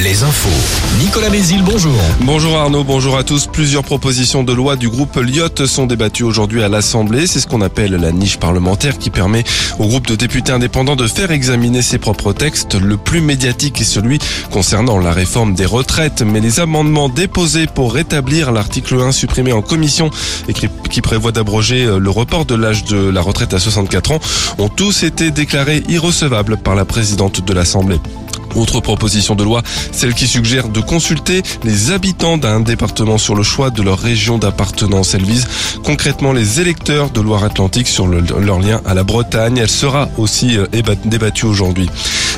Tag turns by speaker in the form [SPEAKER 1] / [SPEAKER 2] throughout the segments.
[SPEAKER 1] Les infos. Nicolas Mézil, bonjour.
[SPEAKER 2] Bonjour Arnaud, bonjour à tous. Plusieurs propositions de loi du groupe Lyotte sont débattues aujourd'hui à l'Assemblée. C'est ce qu'on appelle la niche parlementaire qui permet au groupe de députés indépendants de faire examiner ses propres textes. Le plus médiatique est celui concernant la réforme des retraites. Mais les amendements déposés pour rétablir l'article 1 supprimé en commission et qui prévoit d'abroger le report de l'âge de la retraite à 64 ans ont tous été déclarés irrecevables par la présidente de l'Assemblée. Autre proposition de loi, celle qui suggère de consulter les habitants d'un département sur le choix de leur région d'appartenance. Elle vise concrètement les électeurs de Loire-Atlantique sur leur lien à la Bretagne. Elle sera aussi euh, débattue aujourd'hui.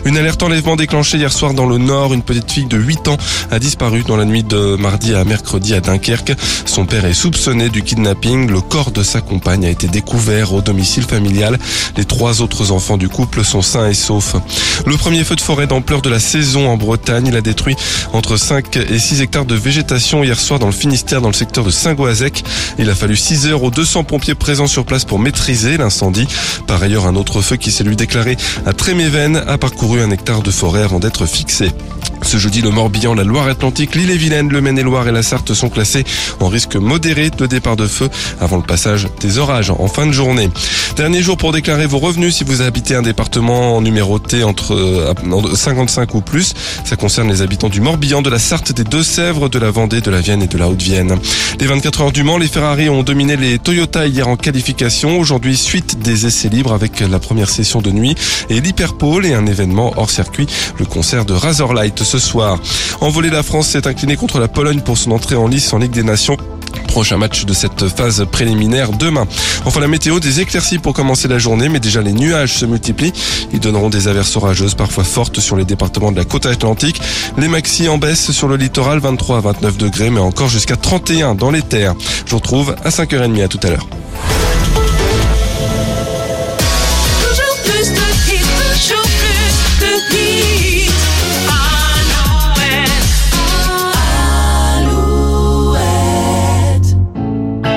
[SPEAKER 2] Une alerte enlèvement déclenchée hier soir dans le Nord. Une petite fille de 8 ans a disparu dans la nuit de mardi à mercredi à Dunkerque. Son père est soupçonné du kidnapping. Le corps de sa compagne a été découvert au domicile familial. Les trois autres enfants du couple sont sains et saufs. Le premier feu de forêt d'ampleur de la saison en Bretagne. Il a détruit entre 5 et 6 hectares de végétation hier soir dans le Finistère, dans le secteur de Saint-Goazec. Il a fallu 6 heures aux 200 pompiers présents sur place pour maîtriser l'incendie. Par ailleurs, un autre feu qui s'est lui déclaré à Tréméven a parcouru un hectare de forêt avant d'être fixé. Ce jeudi, le Morbihan, la Loire-Atlantique, l'île-et-Vilaine, le Maine-et-Loire et la Sarthe sont classés en risque modéré de départ de feu avant le passage des orages en fin de journée. Dernier jour pour déclarer vos revenus si vous habitez un département numéroté entre 55 euh, ou plus. Ça concerne les habitants du Morbihan, de la Sarthe, des Deux-Sèvres, de la Vendée, de la Vienne et de la Haute-Vienne. Les 24 heures du Mans, les Ferrari ont dominé les Toyota hier en qualification. Aujourd'hui, suite des essais libres avec la première session de nuit et l'Hyperpole et un événement hors circuit, le concert de Razorlight ce soir. En volée, la France s'est inclinée contre la Pologne pour son entrée en lice en Ligue des Nations prochain match de cette phase préliminaire demain. Enfin la météo, des éclaircies pour commencer la journée, mais déjà les nuages se multiplient. Ils donneront des averses orageuses parfois fortes sur les départements de la côte atlantique. Les maxi en baisse sur le littoral, 23 à 29 degrés, mais encore jusqu'à 31 dans les terres. Je vous retrouve à 5h30 à tout à l'heure.